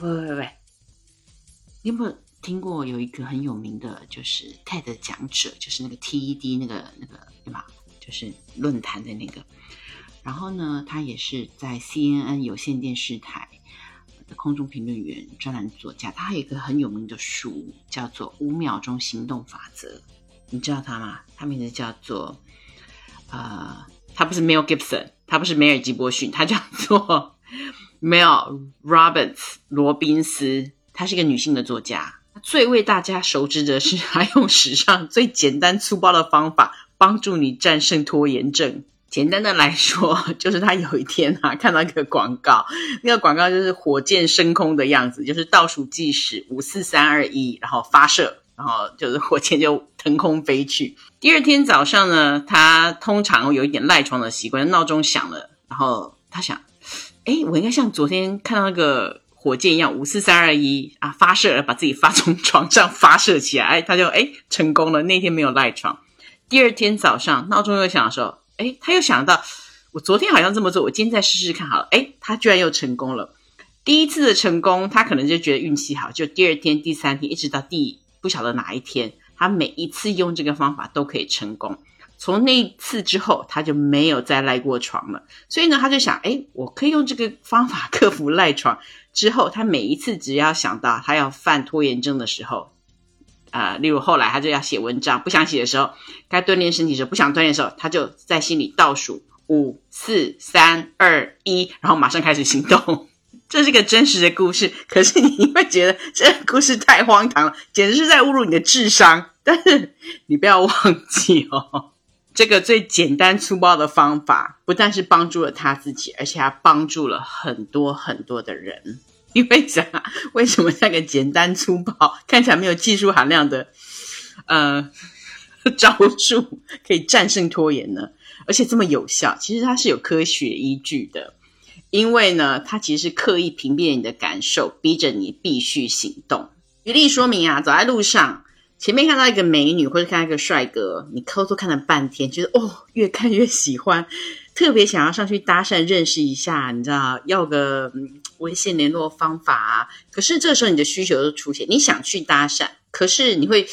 喂喂喂，你有没有听过有一个很有名的，就是 TED 讲者，就是那个 TED 那个那个对吧？就是论坛的那个。然后呢，他也是在 CNN 有线电视台的空中评论员、专栏作家。他有一个很有名的书，叫做《五秒钟行动法则》。你知道他吗？他名字叫做呃，他不是 Mel Gibson，他不是梅尔吉波逊，他叫做 Mel Roberts 罗宾斯。她是一个女性的作家，最为大家熟知的是，她用史上最简单粗暴的方法帮助你战胜拖延症。简单的来说，就是她有一天啊，看到一个广告，那个广告就是火箭升空的样子，就是倒数计时五四三二一，然后发射，然后就是火箭就腾空飞去。第二天早上呢，她通常有一点赖床的习惯，闹钟响了，然后她想，哎，我应该像昨天看到那个火箭一样，五四三二一啊，发射了，把自己发从 床上发射起来，哎，他就哎成功了。那天没有赖床。第二天早上闹钟又响的时候。哎，他又想到，我昨天好像这么做，我今天再试试看好了。哎，他居然又成功了。第一次的成功，他可能就觉得运气好。就第二天、第三天，一直到第不晓得哪一天，他每一次用这个方法都可以成功。从那一次之后，他就没有再赖过床了。所以呢，他就想，哎，我可以用这个方法克服赖床。之后，他每一次只要想到他要犯拖延症的时候。啊，例如后来他就要写文章，不想写的时候，该锻炼身体的时候，不想锻炼的时候，他就在心里倒数五、四、三、二、一，然后马上开始行动。这是个真实的故事，可是你会觉得这个故事太荒唐了，简直是在侮辱你的智商。但是你不要忘记哦，这个最简单粗暴的方法，不但是帮助了他自己，而且还帮助了很多很多的人。你会想，为什么那个简单粗暴、看起来没有技术含量的呃 招数可以战胜拖延呢？而且这么有效？其实它是有科学依据的，因为呢，它其实是刻意屏蔽你的感受，逼着你必须行动。举例说明啊，走在路上，前面看到一个美女或者看到一个帅哥，你偷偷看了半天，觉得哦，越看越喜欢，特别想要上去搭讪认识一下，你知道，要个。微信联络方法，可是这时候你的需求就出现，你想去搭讪，可是你会，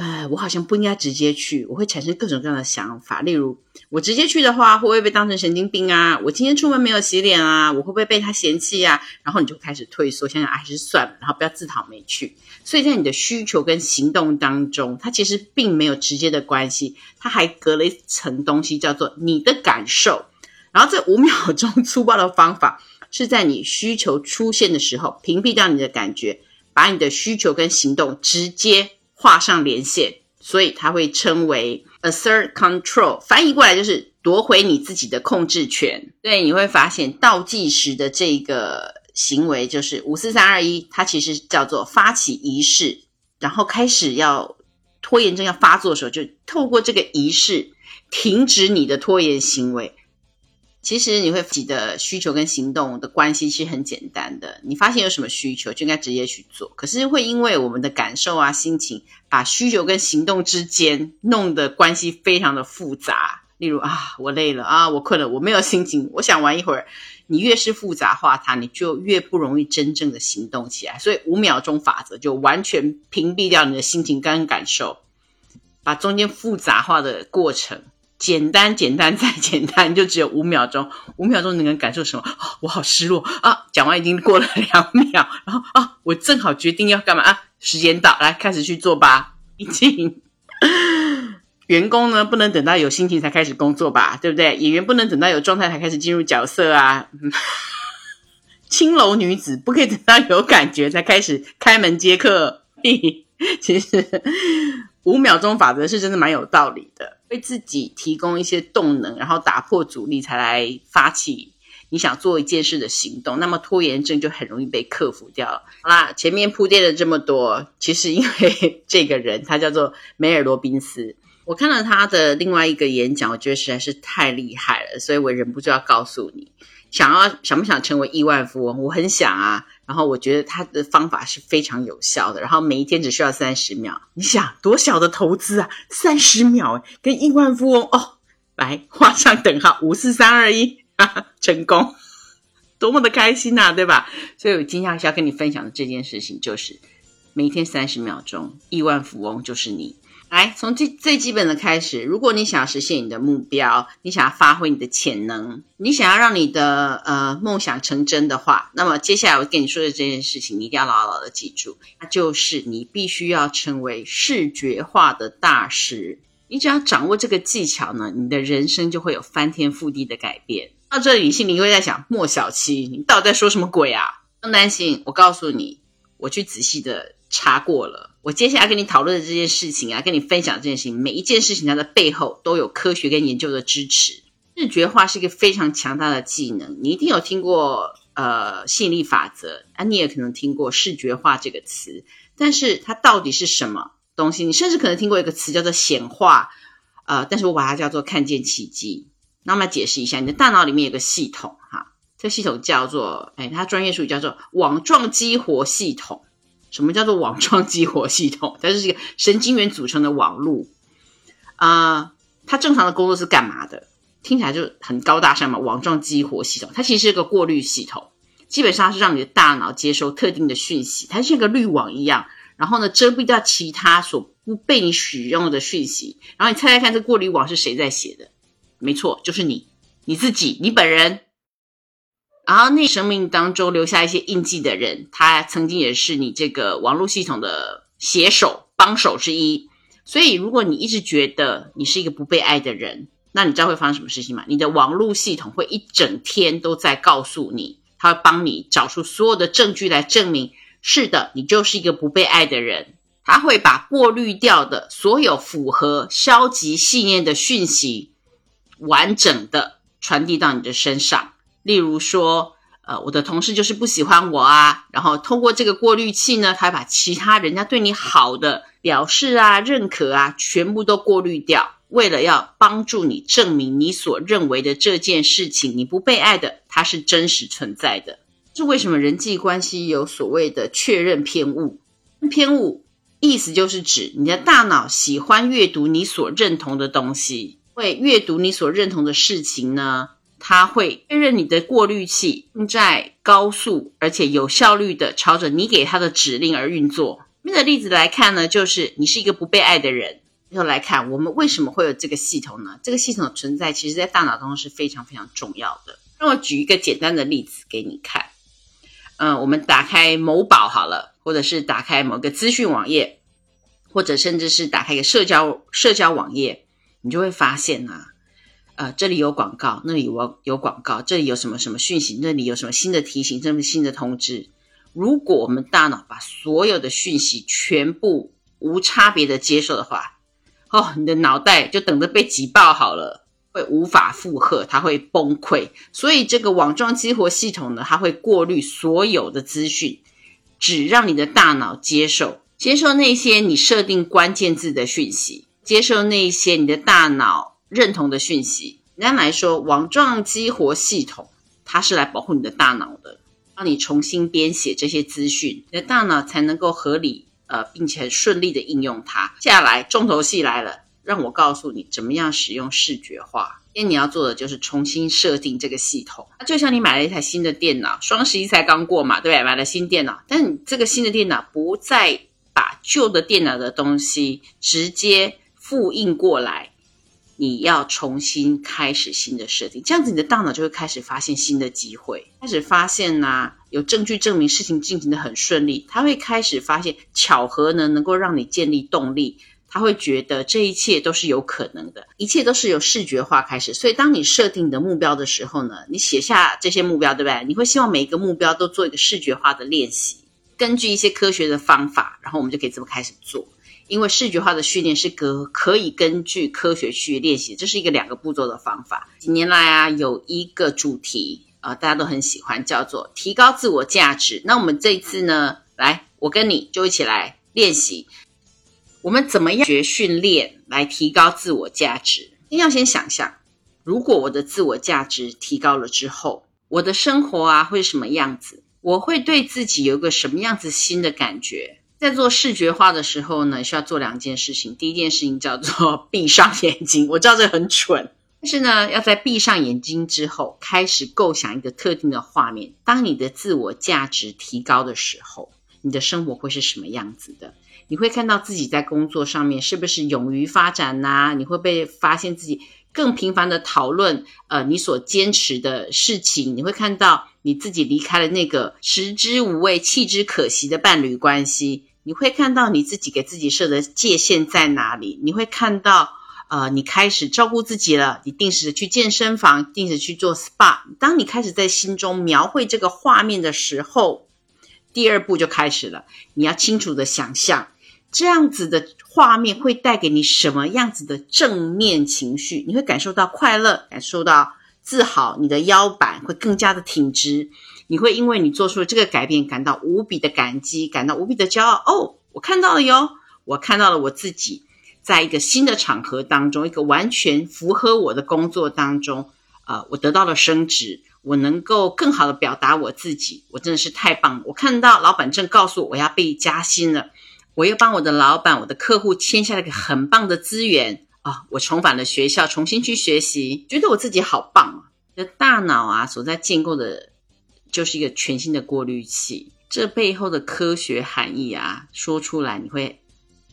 呃，我好像不应该直接去，我会产生各种各样的想法，例如我直接去的话，会不会被当成神经病啊？我今天出门没有洗脸啊，我会不会被他嫌弃啊？然后你就开始退缩，想想还是算了，然后不要自讨没趣。所以在你的需求跟行动当中，它其实并没有直接的关系，它还隔了一层东西，叫做你的感受。然后这五秒钟 粗暴的方法。是在你需求出现的时候，屏蔽掉你的感觉，把你的需求跟行动直接画上连线，所以它会称为 assert control，翻译过来就是夺回你自己的控制权。对，你会发现倒计时的这个行为就是五四三二一，它其实叫做发起仪式，然后开始要拖延症要发作的时候，就透过这个仪式停止你的拖延行为。其实你会自己的需求跟行动的关系其实很简单的，你发现有什么需求就应该直接去做。可是会因为我们的感受啊、心情，把需求跟行动之间弄得关系非常的复杂。例如啊，我累了啊，我困了，我没有心情，我想玩一会儿。你越是复杂化它，你就越不容易真正的行动起来。所以五秒钟法则就完全屏蔽掉你的心情跟感受，把中间复杂化的过程。简单，简单再 简单，就只有五秒钟。五秒钟你能感受什么？我好失落啊！讲完已经过了两秒，然后啊，我正好决定要干嘛啊？时间到，来开始去做吧。毕竟员工呢，不能等到有心情才开始工作吧，对不对？演员不能等到有状态才开始进入角色啊。青楼女子不可以等到有感觉才开始开门接客。其实五秒钟法则是真的蛮有道理的。为自己提供一些动能，然后打破阻力，才来发起你想做一件事的行动。那么拖延症就很容易被克服掉了。好啦，前面铺垫了这么多，其实因为 这个人他叫做梅尔罗宾斯，我看了他的另外一个演讲，我觉得实在是太厉害了，所以我忍不住要告诉你。想要想不想成为亿万富翁？我很想啊。然后我觉得他的方法是非常有效的。然后每一天只需要三十秒，你想多小的投资啊？三十秒跟亿万富翁哦，来画上等号，五四三二一，成功。多么的开心呐，对吧？所以我今天要跟你分享的这件事情，就是每天三十秒钟，亿万富翁就是你。来，从最最基本的开始。如果你想要实现你的目标，你想要发挥你的潜能，你想要让你的呃梦想成真的话，那么接下来我跟你说的这件事情，你一定要牢牢的记住，那就是你必须要成为视觉化的大师。你只要掌握这个技巧呢，你的人生就会有翻天覆地的改变。到这里，心里会在想：莫小七，你到底在说什么鬼啊？不用担心，我告诉你，我去仔细的查过了。我接下来跟你讨论的这件事情啊，跟你分享这件事情，每一件事情它的背后都有科学跟研究的支持。视觉化是一个非常强大的技能，你一定有听过呃吸引力法则啊，你也可能听过视觉化这个词，但是它到底是什么东西？你甚至可能听过一个词叫做显化，呃，但是我把它叫做看见奇迹。那么解释一下，你的大脑里面有个系统哈，这系统叫做哎，它专业术语叫做网状激活系统。什么叫做网状激活系统？它是一个神经元组成的网路啊。它正常的工作是干嘛的？听起来就很高大上嘛。网状激活系统，它其实是个过滤系统，基本上是让你的大脑接收特定的讯息，它像个滤网一样，然后呢遮蔽掉其他所不被你使用的讯息。然后你猜猜看，这过滤网是谁在写的？没错，就是你，你自己，你本人。然后，那生命当中留下一些印记的人，他曾经也是你这个网络系统的写手、帮手之一。所以，如果你一直觉得你是一个不被爱的人，那你知道会发生什么事情吗？你的网络系统会一整天都在告诉你，他会帮你找出所有的证据来证明，是的，你就是一个不被爱的人。他会把过滤掉的所有符合消极信念的讯息，完整的传递到你的身上。例如说，呃，我的同事就是不喜欢我啊，然后通过这个过滤器呢，他把其他人家对你好的表示啊、认可啊，全部都过滤掉，为了要帮助你证明你所认为的这件事情，你不被爱的，它是真实存在的。是为什么人际关系有所谓的确认偏误？偏误意思就是指你的大脑喜欢阅读你所认同的东西，会阅读你所认同的事情呢？它会确认你的过滤器正在高速而且有效率的朝着你给它的指令而运作。这个例子来看呢，就是你是一个不被爱的人。又来看我们为什么会有这个系统呢？这个系统的存在，其实在大脑中是非常非常重要的。让我举一个简单的例子给你看。嗯，我们打开某宝好了，或者是打开某个资讯网页，或者甚至是打开一个社交社交网页，你就会发现呐。呃，这里有广告，那里有有广告，这里有什么什么讯息，那里有什么新的提醒，什么新的通知。如果我们大脑把所有的讯息全部无差别的接受的话，哦，你的脑袋就等着被挤爆好了，会无法负荷，它会崩溃。所以这个网状激活系统呢，它会过滤所有的资讯，只让你的大脑接受，接受那些你设定关键字的讯息，接受那些你的大脑。认同的讯息，简单来说，网状激活系统它是来保护你的大脑的，让你重新编写这些资讯，你的大脑才能够合理呃，并且很顺利的应用它。接下来重头戏来了，让我告诉你怎么样使用视觉化。今天你要做的就是重新设定这个系统。那就像你买了一台新的电脑，双十一才刚过嘛，对不对？买了新电脑，但你这个新的电脑不再把旧的电脑的东西直接复印过来。你要重新开始新的设定，这样子你的大脑就会开始发现新的机会，开始发现呐，有证据证明事情进行的很顺利，他会开始发现巧合呢能够让你建立动力，他会觉得这一切都是有可能的，一切都是由视觉化开始。所以当你设定你的目标的时候呢，你写下这些目标，对不对？你会希望每一个目标都做一个视觉化的练习，根据一些科学的方法，然后我们就可以这么开始做。因为视觉化的训练是可可以根据科学去练习，这是一个两个步骤的方法。几年来啊，有一个主题啊，大家都很喜欢，叫做提高自我价值。那我们这一次呢，来，我跟你就一起来练习，我们怎么样学训练来提高自我价值？先要先想象，如果我的自我价值提高了之后，我的生活啊会是什么样子？我会对自己有一个什么样子新的感觉？在做视觉化的时候呢，需要做两件事情。第一件事情叫做 闭上眼睛。我知道这很蠢，但是呢，要在闭上眼睛之后，开始构想一个特定的画面。当你的自我价值提高的时候，你的生活会是什么样子的？你会看到自己在工作上面是不是勇于发展呐？你会被发现自己更频繁的讨论，呃，你所坚持的事情。你会看到你自己离开了那个食之无味、弃之可惜的伴侣关系。你会看到你自己给自己设的界限在哪里？你会看到。呃，你开始照顾自己了，你定时的去健身房，定时去做 SPA。当你开始在心中描绘这个画面的时候，第二步就开始了。你要清楚的想象，这样子的画面会带给你什么样子的正面情绪？你会感受到快乐，感受到自豪，你的腰板会更加的挺直。你会因为你做出了这个改变，感到无比的感激，感到无比的骄傲。哦，我看到了哟，我看到了我自己。在一个新的场合当中，一个完全符合我的工作当中，呃，我得到了升职，我能够更好的表达我自己，我真的是太棒了。我看到老板正告诉我我要被加薪了，我又帮我的老板、我的客户签下了一个很棒的资源啊！我重返了学校，重新去学习，觉得我自己好棒啊！你的大脑啊，所在建构的，就是一个全新的过滤器。这背后的科学含义啊，说出来你会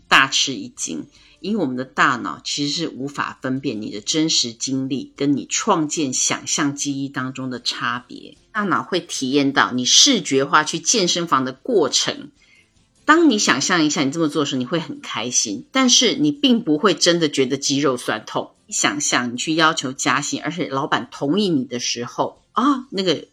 大吃一惊。因为我们的大脑其实是无法分辨你的真实经历跟你创建想象记忆当中的差别。大脑会体验到你视觉化去健身房的过程。当你想象一下你这么做的时候，你会很开心，但是你并不会真的觉得肌肉酸痛。想象你去要求加薪，而且老板同意你的时候啊，那个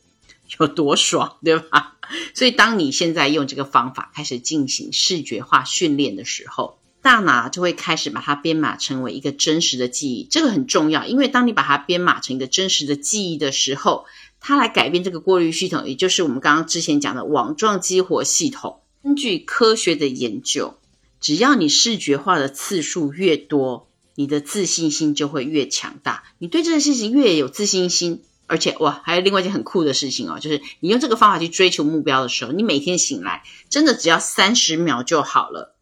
有多爽，对吧？所以当你现在用这个方法开始进行视觉化训练的时候，大脑就会开始把它编码成为一个真实的记忆，这个很重要，因为当你把它编码成一个真实的记忆的时候，它来改变这个过滤系统，也就是我们刚刚之前讲的网状激活系统。根据科学的研究，只要你视觉化的次数越多，你的自信心就会越强大。你对这件事情越有自信心，而且哇，还有另外一件很酷的事情哦，就是你用这个方法去追求目标的时候，你每天醒来真的只要三十秒就好了。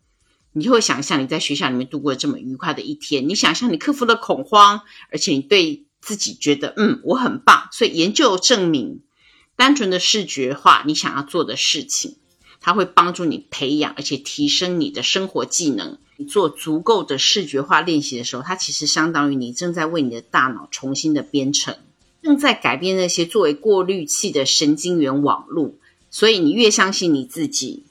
你就会想象你在学校里面度过这么愉快的一天，你想象你克服了恐慌，而且你对自己觉得嗯我很棒。所以研究证明，单纯的视觉化你想要做的事情，它会帮助你培养而且提升你的生活技能。你做足够的视觉化练习的时候，它其实相当于你正在为你的大脑重新的编程，正在改变那些作为过滤器的神经元网络。所以你越相信你自己。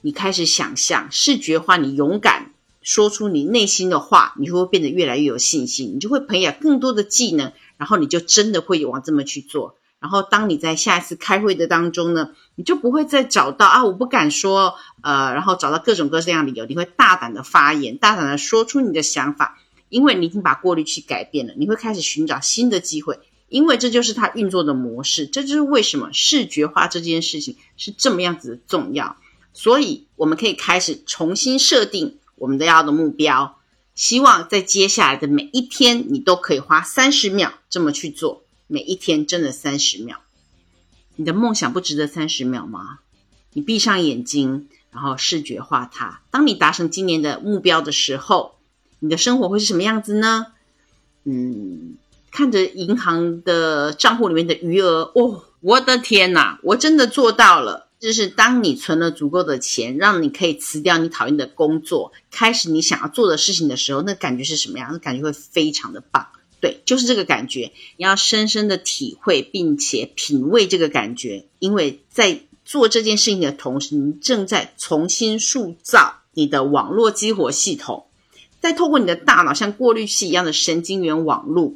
你开始想象视觉化，你勇敢说出你内心的话，你会变得越来越有信心，你就会培养更多的技能，然后你就真的会往这么去做。然后当你在下一次开会的当中呢，你就不会再找到啊，我不敢说，呃，然后找到各种各样理由，你会大胆的发言，大胆的说出你的想法，因为你已经把过滤器改变了，你会开始寻找新的机会，因为这就是它运作的模式，这就是为什么视觉化这件事情是这么样子的重要。所以，我们可以开始重新设定我们的要的目标。希望在接下来的每一天，你都可以花三十秒这么去做。每一天真的三十秒，你的梦想不值得三十秒吗？你闭上眼睛，然后视觉化它。当你达成今年的目标的时候，你的生活会是什么样子呢？嗯，看着银行的账户里面的余额，哦，我的天哪，我真的做到了。就是当你存了足够的钱，让你可以辞掉你讨厌的工作，开始你想要做的事情的时候，那感觉是什么样？那感觉会非常的棒。对，就是这个感觉。你要深深的体会并且品味这个感觉，因为在做这件事情的同时，你正在重新塑造你的网络激活系统，再透过你的大脑像过滤器一样的神经元网络，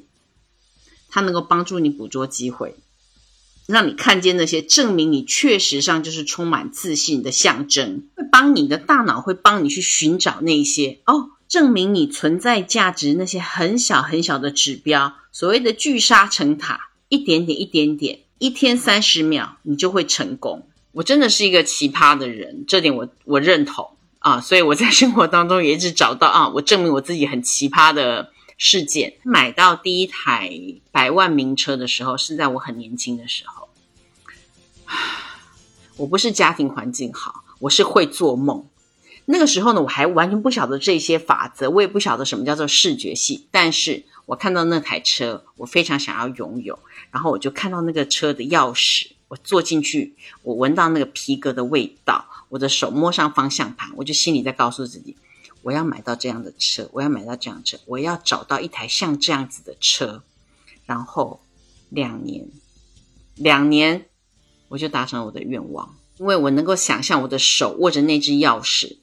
它能够帮助你捕捉机会。让你看见那些证明你确实上就是充满自信的象征，会帮你的大脑会帮你去寻找那些哦，证明你存在价值那些很小很小的指标，所谓的聚沙成塔，一点点一点点，一天三十秒你就会成功。我真的是一个奇葩的人，这点我我认同啊，所以我在生活当中也一直找到啊，我证明我自己很奇葩的。事件买到第一台百万名车的时候，是在我很年轻的时候。我不是家庭环境好，我是会做梦。那个时候呢，我还完全不晓得这些法则，我也不晓得什么叫做视觉系。但是我看到那台车，我非常想要拥有。然后我就看到那个车的钥匙，我坐进去，我闻到那个皮革的味道，我的手摸上方向盘，我就心里在告诉自己，我要买到这样的车，我要买到这样车，我要找到一台像这样子的车。然后两年，两年，我就达成了我的愿望，因为我能够想象我的手握着那只钥匙。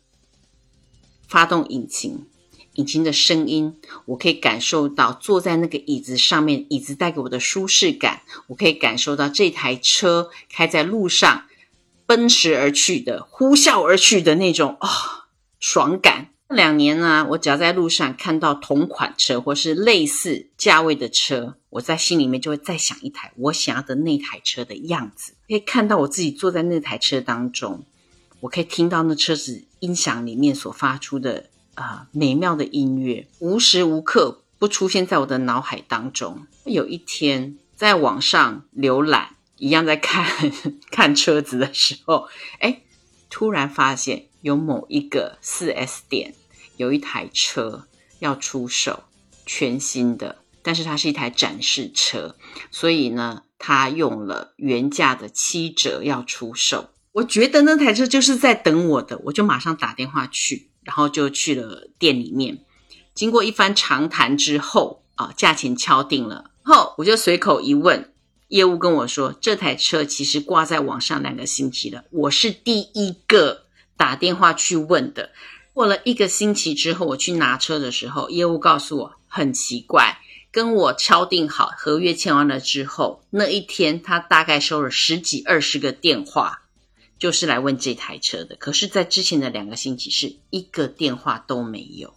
发动引擎，引擎的声音，我可以感受到坐在那个椅子上面，椅子带给我的舒适感。我可以感受到这台车开在路上，奔驰而去的，呼啸而去的那种啊爽感。这两年呢，我只要在路上看到同款车或是类似价位的车，我在心里面就会再想一台我想要的那台车的样子。可以看到我自己坐在那台车当中。我可以听到那车子音响里面所发出的啊美妙的音乐，无时无刻不出现在我的脑海当中。有一天在网上浏览，一样在看看车子的时候，哎，突然发现有某一个四 S 店有一台车要出售，全新的，但是它是一台展示车，所以呢，它用了原价的七折要出售。我觉得那台车就是在等我的，我就马上打电话去，然后就去了店里面。经过一番长谈之后，啊，价钱敲定了后，我就随口一问，业务跟我说，这台车其实挂在网上两个星期了，我是第一个打电话去问的。过了一个星期之后，我去拿车的时候，业务告诉我，很奇怪，跟我敲定好合约签完了之后，那一天他大概收了十几二十个电话。就是来问这台车的，可是，在之前的两个星期是一个电话都没有。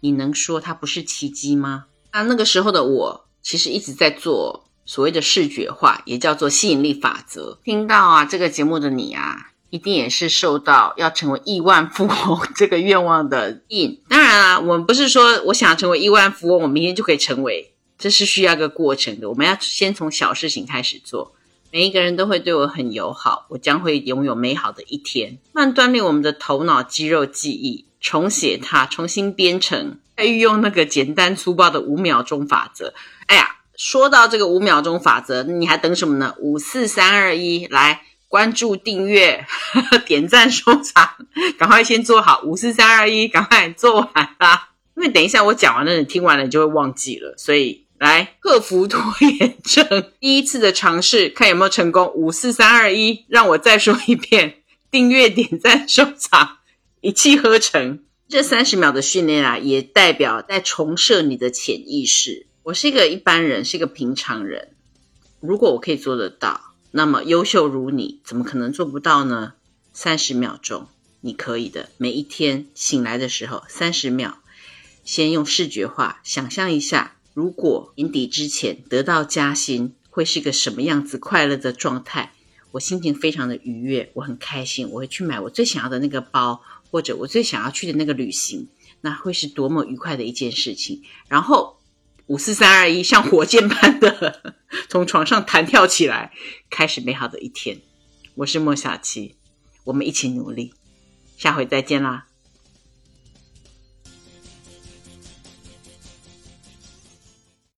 你能说它不是奇迹吗？啊，那个时候的我其实一直在做所谓的视觉化，也叫做吸引力法则。听到啊这个节目的你啊，一定也是受到要成为亿万富翁 这个愿望的引。当然啊，我们不是说我想成为亿万富翁，我明天就可以成为，这是需要个过程的。我们要先从小事情开始做。每一个人都会对我很友好，我将会拥有美好的一天。慢锻炼我们的头脑肌肉记忆，重写它，重新编程，再运用那个简单粗暴的五秒钟法则。哎呀，说到这个五秒钟法则，你还等什么呢？五四三二一，来关注、订阅、点赞、收藏，赶快先做好。五四三二一，赶快做完啦！因为等一下我讲完了，你听完了你就会忘记了，所以。来克服拖延症，第一次的尝试，看有没有成功。五四三二一，让我再说一遍：订阅、点赞、收藏，一气呵成。这三十秒的训练啊，也代表在重设你的潜意识。我是一个一般人，是一个平常人。如果我可以做得到，那么优秀如你，怎么可能做不到呢？三十秒钟，你可以的。每一天醒来的时候，三十秒，先用视觉化想象一下。如果年底之前得到加薪，会是个什么样子快乐的状态？我心情非常的愉悦，我很开心，我会去买我最想要的那个包，或者我最想要去的那个旅行，那会是多么愉快的一件事情。然后五四三二一，像火箭般的 从床上弹跳起来，开始美好的一天。我是莫小七，我们一起努力，下回再见啦。